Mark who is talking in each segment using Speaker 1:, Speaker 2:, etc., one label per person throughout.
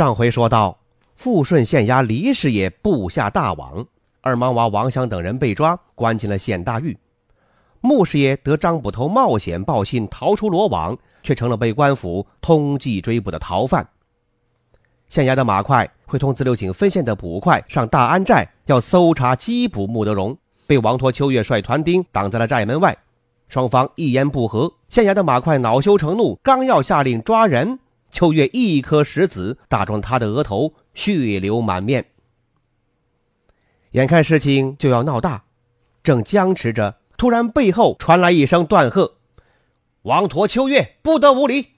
Speaker 1: 上回说到，富顺县衙李师爷布下大网，二毛娃王祥等人被抓，关进了县大狱。穆师爷得张捕头冒险报信逃出罗网，却成了被官府通缉追捕的逃犯。县衙的马快会同自流井分县的捕快上大安寨，要搜查缉捕穆德荣，被王陀秋月率团丁挡在了寨门外。双方一言不合，县衙的马快恼羞成怒，刚要下令抓人。秋月一颗石子打中他的额头，血流满面。眼看事情就要闹大，正僵持着，突然背后传来一声断喝：“王陀秋月不得无礼！”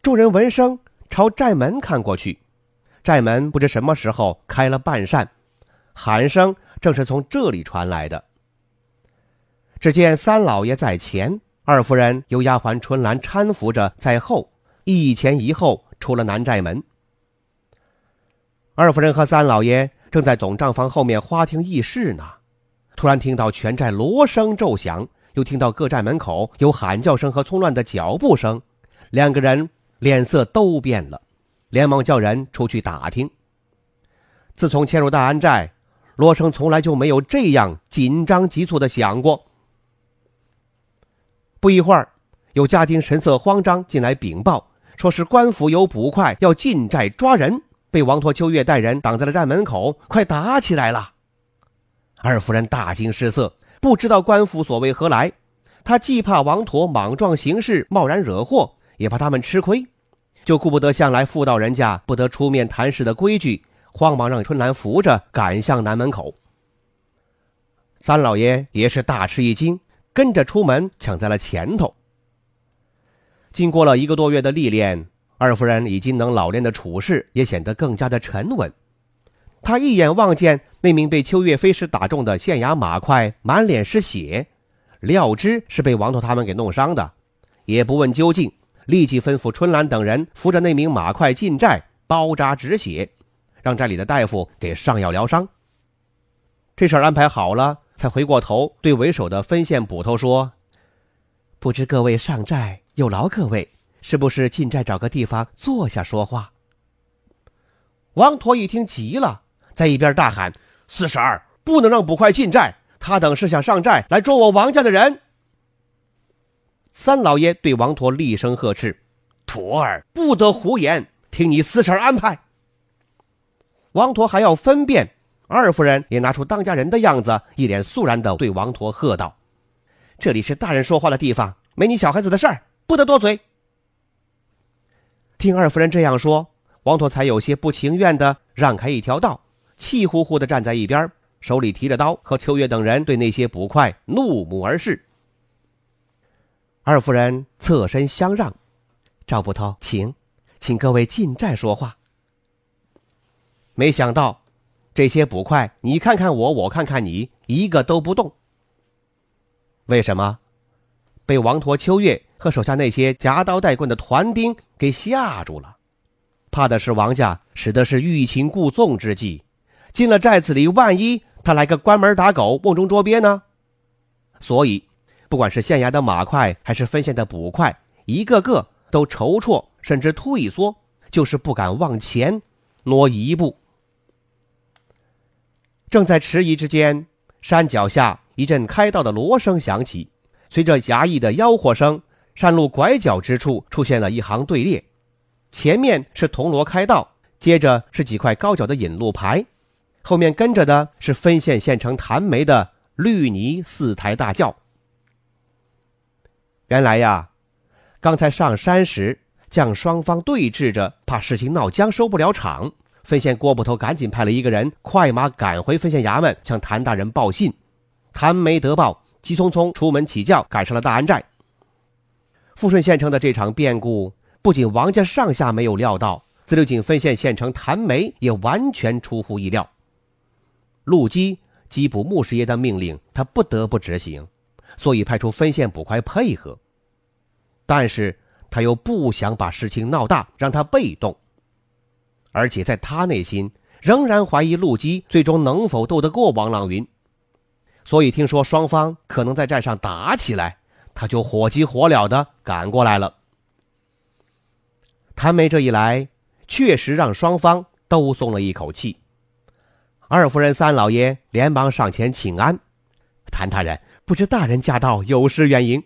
Speaker 1: 众人闻声朝寨门看过去，寨门不知什么时候开了半扇，喊声正是从这里传来的。只见三老爷在前，二夫人由丫鬟春兰搀扶着在后。一前一后出了南寨门，二夫人和三老爷正在总账房后面花厅议事呢。突然听到全寨锣声骤响，又听到各寨门口有喊叫声和匆乱的脚步声，两个人脸色都变了，连忙叫人出去打听。自从迁入大安寨，锣声从来就没有这样紧张急促的响过。不一会儿，有家丁神色慌张进来禀报。说是官府有捕快要进寨抓人，被王陀秋月带人挡在了寨门口，快打起来了。二夫人大惊失色，不知道官府所为何来。她既怕王陀莽撞行事，贸然惹祸，也怕他们吃亏，就顾不得向来妇道人家不得出面谈事的规矩，慌忙让春兰扶着赶向南门口。三老爷也是大吃一惊，跟着出门抢在了前头。经过了一个多月的历练，二夫人已经能老练的处事，也显得更加的沉稳。她一眼望见那名被秋月飞石打中的县衙马快满脸是血，料知是被王头他们给弄伤的，也不问究竟，立即吩咐春兰等人扶着那名马快进寨包扎止血，让寨里的大夫给上药疗伤。这事儿安排好了，才回过头对为首的分县捕头说：“不知各位上寨。”有劳各位，是不是进寨找个地方坐下说话？王陀一听急了，在一边大喊：“四婶儿，不能让捕快进寨，他等是想上寨来捉我王家的人。”三老爷对王陀厉声呵斥：“徒儿不得胡言，听你四婶安排。”王陀还要分辨，二夫人也拿出当家人的样子，一脸肃然的对王陀喝道：“这里是大人说话的地方，没你小孩子的事儿。”不得多嘴。听二夫人这样说，王陀才有些不情愿的让开一条道，气呼呼的站在一边，手里提着刀，和秋月等人对那些捕快怒目而视。二夫人侧身相让，赵捕头，请，请各位进寨说话。没想到，这些捕快你看看我，我看看你，一个都不动。为什么？被王陀、秋月。和手下那些夹刀带棍的团丁给吓住了，怕的是王家使的是欲擒故纵之计，进了寨子里，万一他来个关门打狗、瓮中捉鳖呢？所以，不管是县衙的马快，还是分县的捕快，一个个都踌躇，甚至退缩，就是不敢往前挪一步。正在迟疑之间，山脚下一阵开道的锣声响起，随着衙役的吆喝声。山路拐角之处出现了一行队列，前面是铜锣开道，接着是几块高脚的引路牌，后面跟着的是分县县城谭梅的绿泥四抬大轿。原来呀，刚才上山时将双方对峙着，怕事情闹僵收不了场，分县郭捕头赶紧派了一个人快马赶回分县衙门向谭大人报信。谭梅得报，急匆匆出门起轿赶上了大安寨。富顺县城的这场变故，不仅王家上下没有料到，自流井分县县城谭梅也完全出乎意料。陆基缉捕穆师爷的命令，他不得不执行，所以派出分县捕快配合。但是他又不想把事情闹大，让他被动，而且在他内心仍然怀疑陆基最终能否斗得过王朗云。所以听说双方可能在寨上打起来，他就火急火燎的赶过来了。谭梅这一来，确实让双方都松了一口气。二夫人、三老爷连忙上前请安，谭大人，不知大人驾到有失远迎。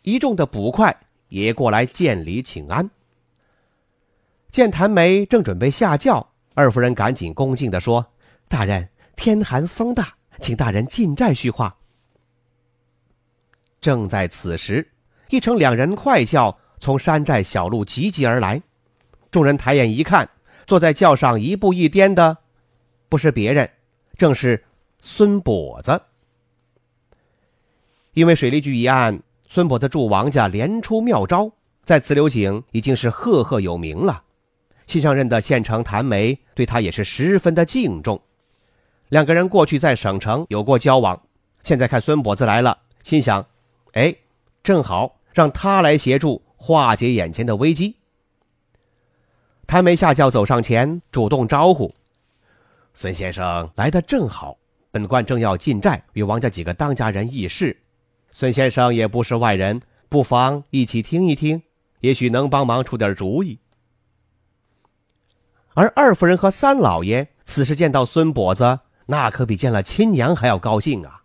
Speaker 1: 一众的捕快也过来见礼请安。见谭梅正准备下轿，二夫人赶紧恭敬的说：“大人，天寒风大，请大人进寨叙话。”正在此时，一乘两人快轿从山寨小路急急而来，众人抬眼一看，坐在轿上一步一颠的。不是别人，正是孙跛子。因为水利局一案，孙跛子助王家连出妙招，在自流井已经是赫赫有名了。新上任的县城谭梅对他也是十分的敬重。两个人过去在省城有过交往，现在看孙跛子来了，心想：哎，正好让他来协助化解眼前的危机。谭梅下轿走上前，主动招呼。孙先生来的正好，本官正要进寨与王家几个当家人议事。孙先生也不是外人，不妨一起听一听，也许能帮忙出点主意。而二夫人和三老爷此时见到孙跛子，那可比见了亲娘还要高兴啊，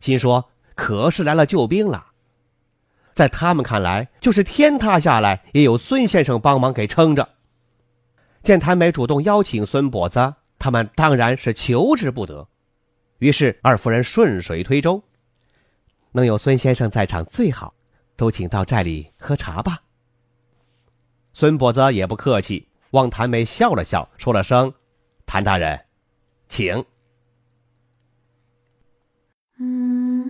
Speaker 1: 心说可是来了救兵了。在他们看来，就是天塌下来也有孙先生帮忙给撑着。见谭梅主动邀请孙跛子。他们当然是求之不得，于是二夫人顺水推舟，能有孙先生在场最好，都请到寨里喝茶吧。孙跛子也不客气，望谭梅笑了笑，说了声：“谭大人，请。”
Speaker 2: 嗯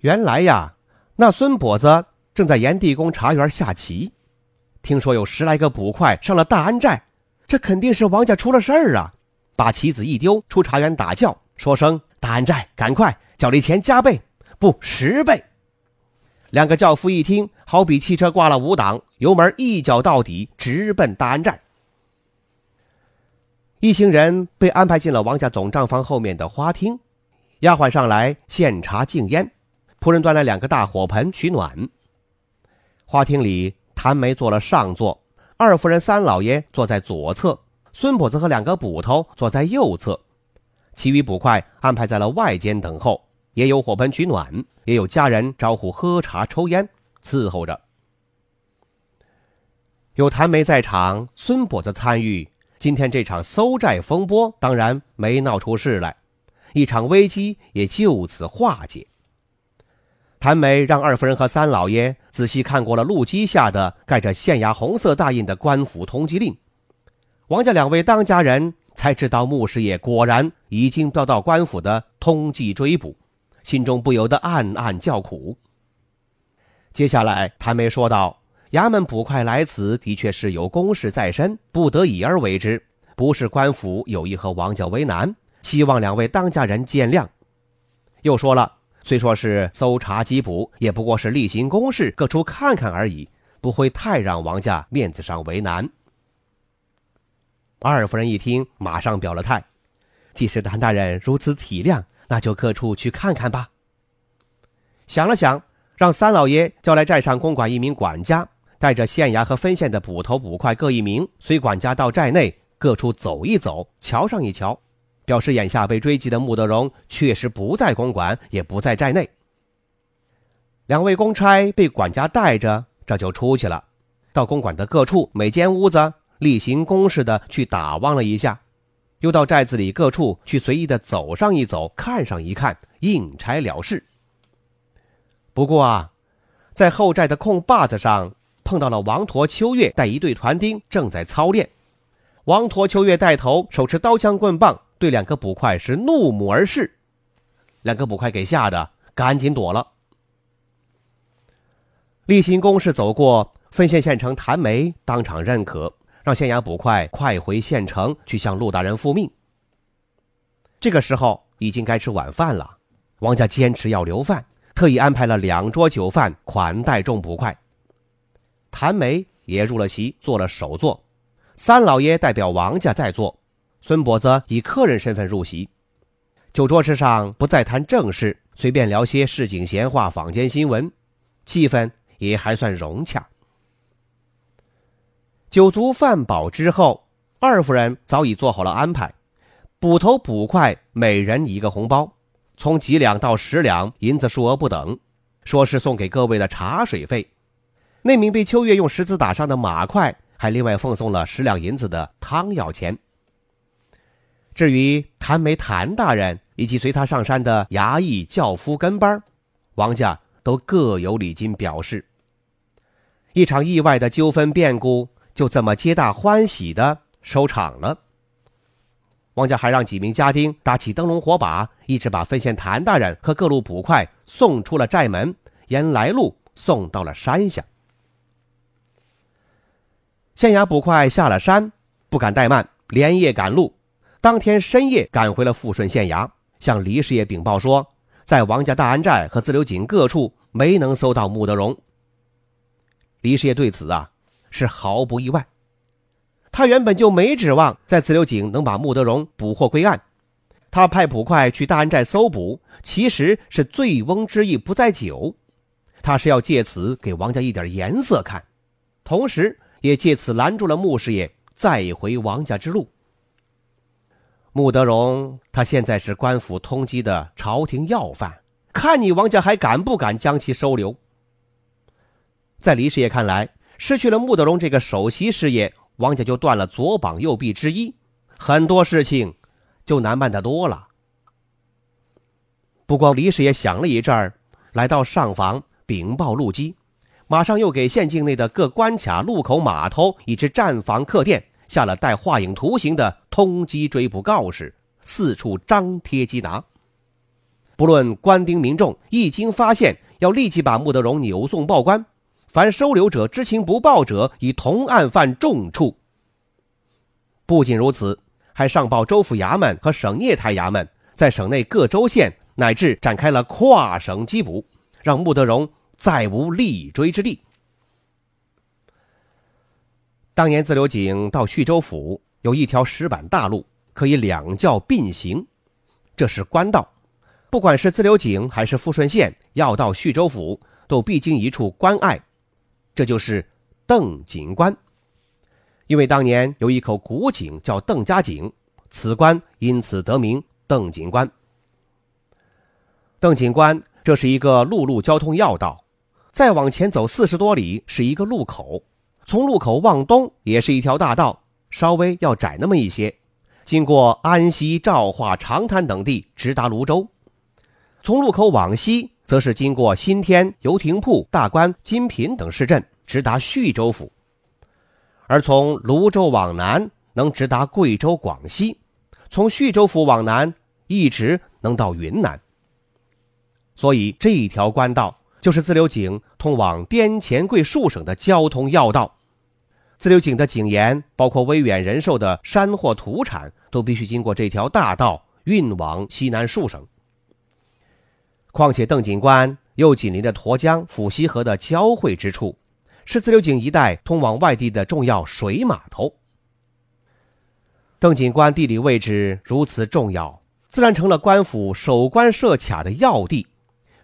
Speaker 1: 原来呀，那孙跛子正在炎帝宫茶园下棋。听说有十来个捕快上了大安寨，这肯定是王家出了事儿啊！把棋子一丢，出茶园打叫，说声“大安寨，赶快，奖励钱加倍，不十倍。”两个轿夫一听，好比汽车挂了五档，油门一脚到底，直奔大安寨。一行人被安排进了王家总账房后面的花厅，丫鬟上来献茶敬烟，仆人端来两个大火盆取暖。花厅里。谭梅坐了上座，二夫人、三老爷坐在左侧，孙跛子和两个捕头坐在右侧，其余捕快安排在了外间等候，也有火盆取暖，也有家人招呼喝茶抽烟伺候着。有谭梅在场，孙跛子参与，今天这场搜寨风波当然没闹出事来，一场危机也就此化解。谭梅让二夫人和三老爷仔细看过了路基下的盖着县衙红色大印的官府通缉令，王家两位当家人才知道穆师爷果然已经遭到官府的通缉追捕，心中不由得暗暗叫苦。接下来，谭梅说道：“衙门捕快来此，的确是有公事在身，不得已而为之，不是官府有意和王家为难，希望两位当家人见谅。”又说了。虽说是搜查缉捕，也不过是例行公事，各处看看而已，不会太让王家面子上为难。二夫人一听，马上表了态：“既是谭大人如此体谅，那就各处去看看吧。”想了想，让三老爷叫来寨上公馆一名管家，带着县衙和分县的捕头捕快各一名，随管家到寨内各处走一走，瞧上一瞧。表示眼下被追击的穆德荣确实不在公馆，也不在寨内。两位公差被管家带着，这就出去了。到公馆的各处每间屋子例行公事的去打望了一下，又到寨子里各处去随意的走上一走，看上一看，应差了事。不过啊，在后寨的空坝子上碰到了王陀、秋月带一队团丁正在操练，王陀、秋月带头，手持刀枪棍棒，对两个捕快是怒目而视，两个捕快给吓得赶紧躲了。例行公事走过。分县县城谭梅当场认可，让县衙捕快快回县城去向陆大人复命。这个时候已经该吃晚饭了，王家坚持要留饭，特意安排了两桌酒饭款待众捕快。谭梅也入了席，做了首座，三老爷代表王家在座，孙跛子以客人身份入席。酒桌之上不再谈正事，随便聊些市井闲话、坊间新闻，气氛也还算融洽。酒足饭饱之后，二夫人早已做好了安排，捕头捕快每人一个红包，从几两到十两银子数额不等，说是送给各位的茶水费。那名被秋月用石子打伤的马快还另外奉送了十两银子的汤药钱。至于谭梅谭大人以及随他上山的衙役轿夫跟班，王家都各有礼金表示。一场意外的纠纷变故。就这么皆大欢喜的收场了。王家还让几名家丁打起灯笼火把，一直把分县谭大人和各路捕快送出了寨门，沿来路送到了山下。县衙捕快下了山，不敢怠慢，连夜赶路，当天深夜赶回了富顺县衙，向黎师爷禀报说，在王家大安寨和自流井各处没能搜到穆德荣。黎师爷对此啊。是毫不意外，他原本就没指望在自流井能把穆德荣捕获归案。他派捕快去大安寨搜捕，其实是醉翁之意不在酒，他是要借此给王家一点颜色看，同时也借此拦住了穆师爷再回王家之路。穆德荣他现在是官府通缉的朝廷要犯，看你王家还敢不敢将其收留？在李师爷看来。失去了穆德荣这个首席师爷，王家就断了左膀右臂之一，很多事情就难办得多了。不光李师爷想了一阵儿，来到上房禀报陆基，马上又给县境内的各关卡、路口、码头以及站房、客店下了带画影图形的通缉追捕告示，四处张贴缉拿。不论官兵民众，一经发现，要立即把穆德荣扭送报官。凡收留者知情不报者，以同案犯重处。不仅如此，还上报州府衙门和省臬台衙门，在省内各州县乃至展开了跨省缉捕，让穆德荣再无立锥之地。当年自流井到叙州府有一条石板大路，可以两教并行，这是官道。不管是自流井还是富顺县，要到叙州府，都必经一处关隘。这就是邓井关，因为当年有一口古井叫邓家井，此关因此得名邓井关。邓井关这是一个陆路交通要道，再往前走四十多里是一个路口，从路口往东也是一条大道，稍微要窄那么一些，经过安溪、昭化、长滩等地，直达泸州。从路口往西。则是经过新天、油亭铺、大关、金品等市镇，直达叙州府；而从泸州往南，能直达贵州、广西；从叙州府往南，一直能到云南。所以这一条官道就是自流井通往滇黔桂数省的交通要道。自流井的井盐，包括威远人寿的山货土产，都必须经过这条大道运往西南数省。况且邓井关又紧邻着沱江、抚溪河的交汇之处，是自流井一带通往外地的重要水码头。邓井关地理位置如此重要，自然成了官府守关设卡的要地。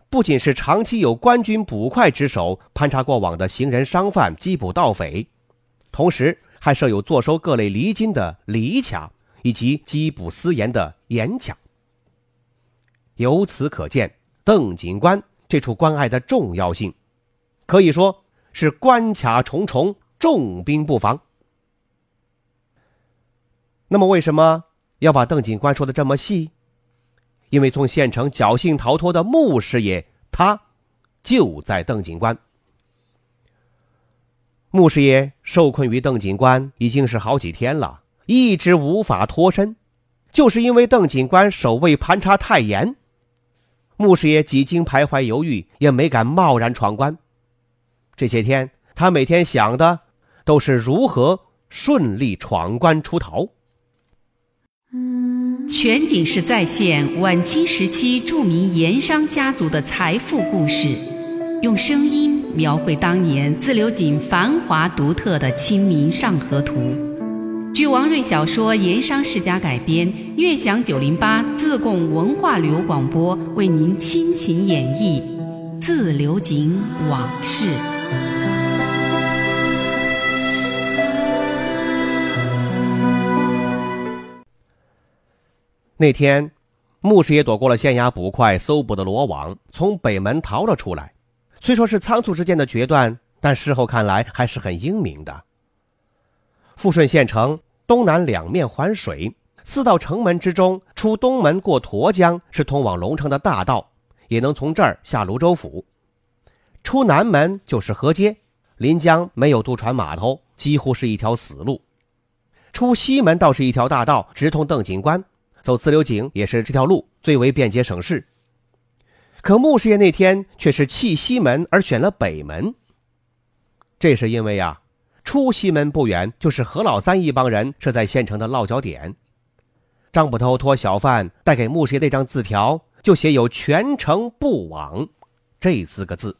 Speaker 1: 不仅是长期有官军捕快值守，盘查过往的行人商贩、缉捕盗匪，同时还设有坐收各类厘金的厘卡，以及缉捕私盐的盐卡。由此可见。邓警官这处关隘的重要性，可以说是关卡重重，重兵布防。那么，为什么要把邓警官说的这么细？因为从县城侥幸逃脱的穆师爷，他就在邓警官。穆师爷受困于邓警官已经是好几天了，一直无法脱身，就是因为邓警官守卫盘查太严。穆师爷几经徘徊犹豫，也没敢贸然闯关。这些天，他每天想的都是如何顺利闯关出逃。
Speaker 2: 全景式再现晚清时期著名盐商家族的财富故事，用声音描绘当年自流井繁华独特的《清明上河图》。据王瑞小说《盐商世家》改编，悦享九零八自贡文化旅游广播为您倾情演绎《自流井往事》。
Speaker 1: 那天，牧师也躲过了县衙捕快搜捕的罗网，从北门逃了出来。虽说是仓促之间的决断，但事后看来还是很英明的。富顺县城东南两面环水，四道城门之中，出东门过沱江是通往龙城的大道，也能从这儿下泸州府；出南门就是河街，临江没有渡船码头，几乎是一条死路；出西门倒是一条大道，直通邓警官。走自流井也是这条路最为便捷省事。可穆师爷那天却是弃西门而选了北门。这是因为呀，出西门不远就是何老三一帮人设在县城的落脚点。张捕头托小贩带给穆师爷那张字条，就写有“全城不往”这四个字。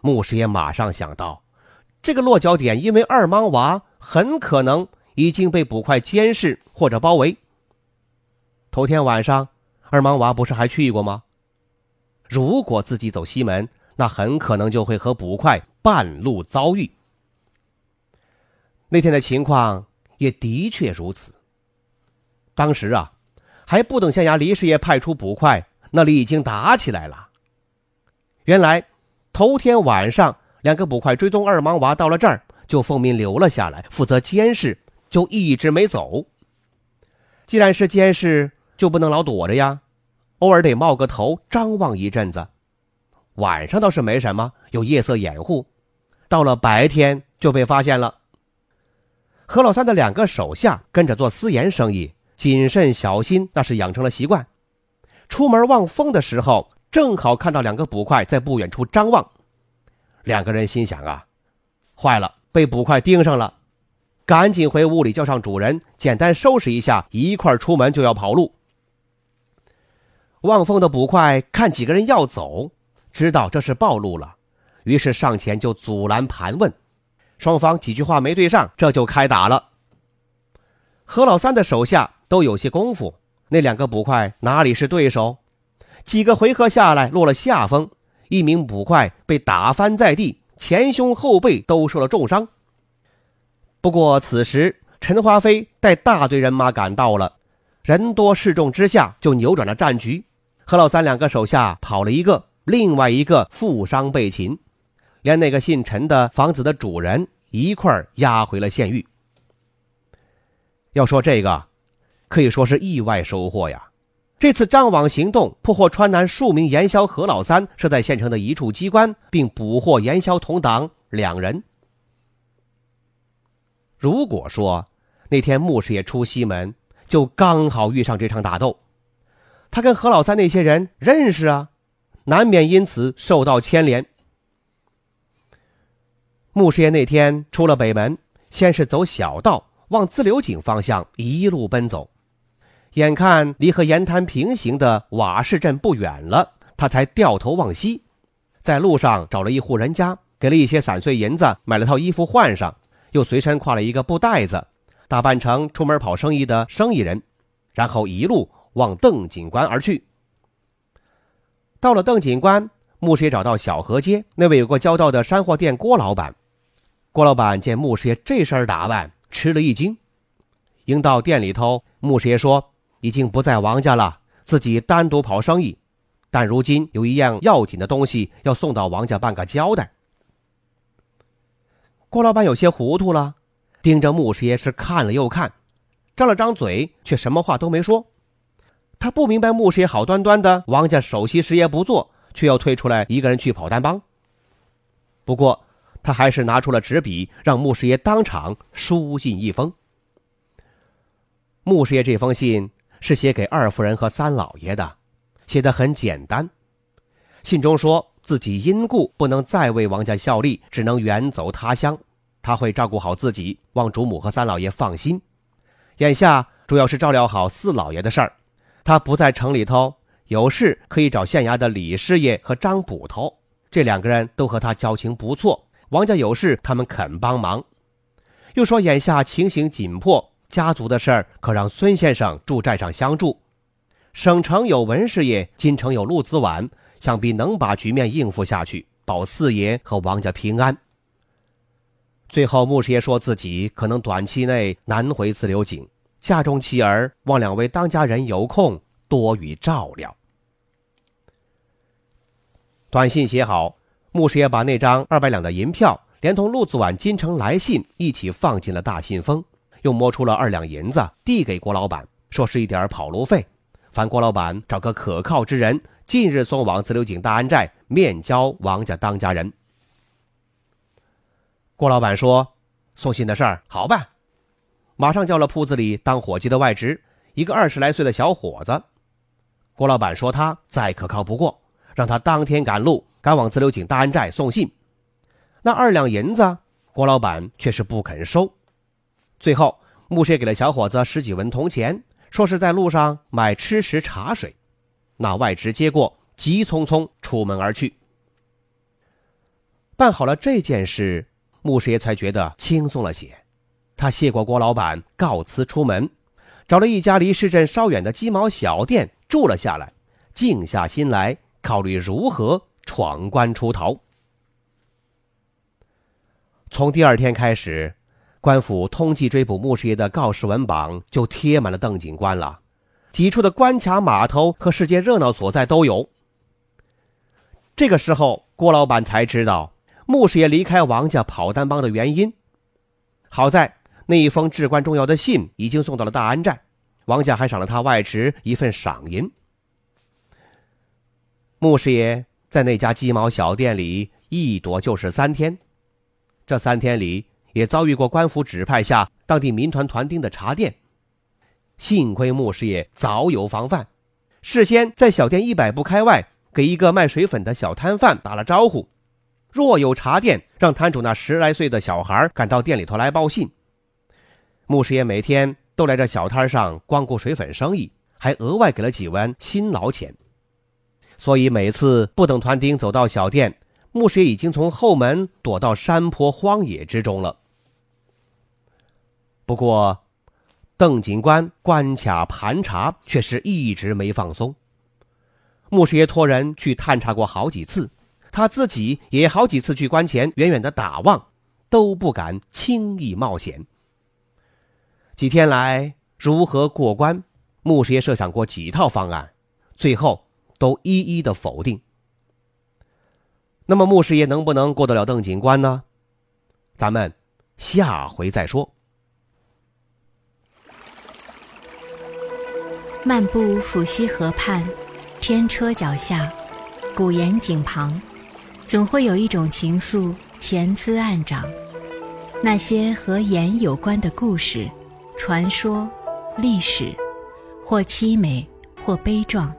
Speaker 1: 穆师爷马上想到，这个落脚点因为二莽娃很可能已经被捕快监视或者包围。头天晚上，二莽娃不是还去过吗？如果自己走西门，那很可能就会和捕快半路遭遇。那天的情况也的确如此。当时啊，还不等县衙李师爷派出捕快，那里已经打起来了。原来，头天晚上，两个捕快追踪二莽娃到了这儿，就奉命留了下来，负责监视，就一直没走。既然是监视，就不能老躲着呀，偶尔得冒个头张望一阵子。晚上倒是没什么，有夜色掩护。到了白天就被发现了。何老三的两个手下跟着做私盐生意，谨慎小心，那是养成了习惯。出门望风的时候，正好看到两个捕快在不远处张望。两个人心想啊，坏了，被捕快盯上了，赶紧回屋里叫上主人，简单收拾一下，一块出门就要跑路。望风的捕快看几个人要走，知道这是暴露了，于是上前就阻拦盘问，双方几句话没对上，这就开打了。何老三的手下都有些功夫，那两个捕快哪里是对手？几个回合下来落了下风，一名捕快被打翻在地，前胸后背都受了重伤。不过此时陈华飞带大队人马赶到了，人多势众之下就扭转了战局。何老三两个手下跑了一个，另外一个负伤被擒，连那个姓陈的房子的主人一块押回了县狱。要说这个，可以说是意外收获呀！这次张网行动破获川南数名盐枭何老三设在县城的一处机关，并捕获盐枭同党两人。如果说那天穆师爷出西门，就刚好遇上这场打斗。他跟何老三那些人认识啊，难免因此受到牵连。穆师爷那天出了北门，先是走小道往自流井方向一路奔走，眼看离和盐滩平行的瓦市镇不远了，他才掉头往西，在路上找了一户人家，给了一些散碎银子，买了套衣服换上，又随身挎了一个布袋子，打扮成出门跑生意的生意人，然后一路。往邓警官而去。到了邓警官，穆师爷找到小河街那位有过交道的山货店郭老板。郭老板见穆师爷这身打扮，吃了一惊。迎到店里头，穆师爷说：“已经不在王家了，自己单独跑生意，但如今有一样要紧的东西要送到王家办个交代。”郭老板有些糊涂了，盯着穆师爷是看了又看，张了张嘴，却什么话都没说。他不明白穆师爷好端端的王家首席师爷不做，却要退出来一个人去跑单帮。不过他还是拿出了纸笔，让穆师爷当场书信一封。穆师爷这封信是写给二夫人和三老爷的，写的很简单。信中说自己因故不能再为王家效力，只能远走他乡。他会照顾好自己，望主母和三老爷放心。眼下主要是照料好四老爷的事儿。他不在城里头，有事可以找县衙的李师爷和张捕头，这两个人都和他交情不错。王家有事，他们肯帮忙。又说眼下情形紧迫，家族的事儿可让孙先生住寨上相助。省城有文师爷，京城有陆子晚。想必能把局面应付下去，保四爷和王家平安。最后，穆师爷说自己可能短期内难回自流井，家中妻儿望两位当家人有空多予照料。短信写好，穆师爷把那张二百两的银票连同陆子晚京城来信一起放进了大信封，又摸出了二两银子递给郭老板，说是一点跑路费，烦郭老板找个可靠之人。近日送往自流井大安寨面交王家当家人。郭老板说：“送信的事儿好办，马上叫了铺子里当伙计的外侄，一个二十来岁的小伙子。郭老板说他再可靠不过，让他当天赶路赶往自流井大安寨送信。那二两银子，郭老板却是不肯收。最后，穆师爷给了小伙子十几文铜钱，说是在路上买吃食茶水。”那外侄接过，急匆匆出门而去。办好了这件事，穆师爷才觉得轻松了些。他谢过郭老板，告辞出门，找了一家离市镇稍远的鸡毛小店住了下来，静下心来考虑如何闯关出逃。从第二天开始，官府通缉追捕穆师爷的告示文榜就贴满了邓警官了。几处的关卡、码头和世界热闹所在都有。这个时候，郭老板才知道穆师爷离开王家跑单帮的原因。好在那一封至关重要的信已经送到了大安寨，王家还赏了他外侄一份赏银。穆师爷在那家鸡毛小店里一躲就是三天，这三天里也遭遇过官府指派下当地民团团丁的查店。幸亏穆师爷早有防范，事先在小店一百步开外给一个卖水粉的小摊贩打了招呼，若有茶店，让摊主那十来岁的小孩赶到店里头来报信。穆师爷每天都来这小摊上光顾水粉生意，还额外给了几文辛劳钱。所以每次不等团丁走到小店，穆师爷已经从后门躲到山坡荒野之中了。不过。邓警官关卡盘查，却是一直没放松。穆师爷托人去探查过好几次，他自己也好几次去关前远远的打望，都不敢轻易冒险。几天来如何过关，穆师爷设想过几套方案，最后都一一的否定。那么穆师爷能不能过得了邓警官呢？咱们下回再说。
Speaker 3: 漫步抚溪河畔，天车脚下，古岩井旁，总会有一种情愫潜滋暗长。那些和盐有关的故事、传说、历史，或凄美，或悲壮，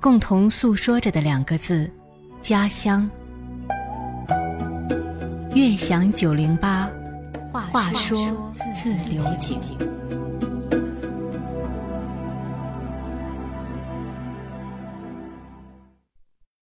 Speaker 3: 共同诉说着的两个字：家乡。悦享九零八，话说自流井。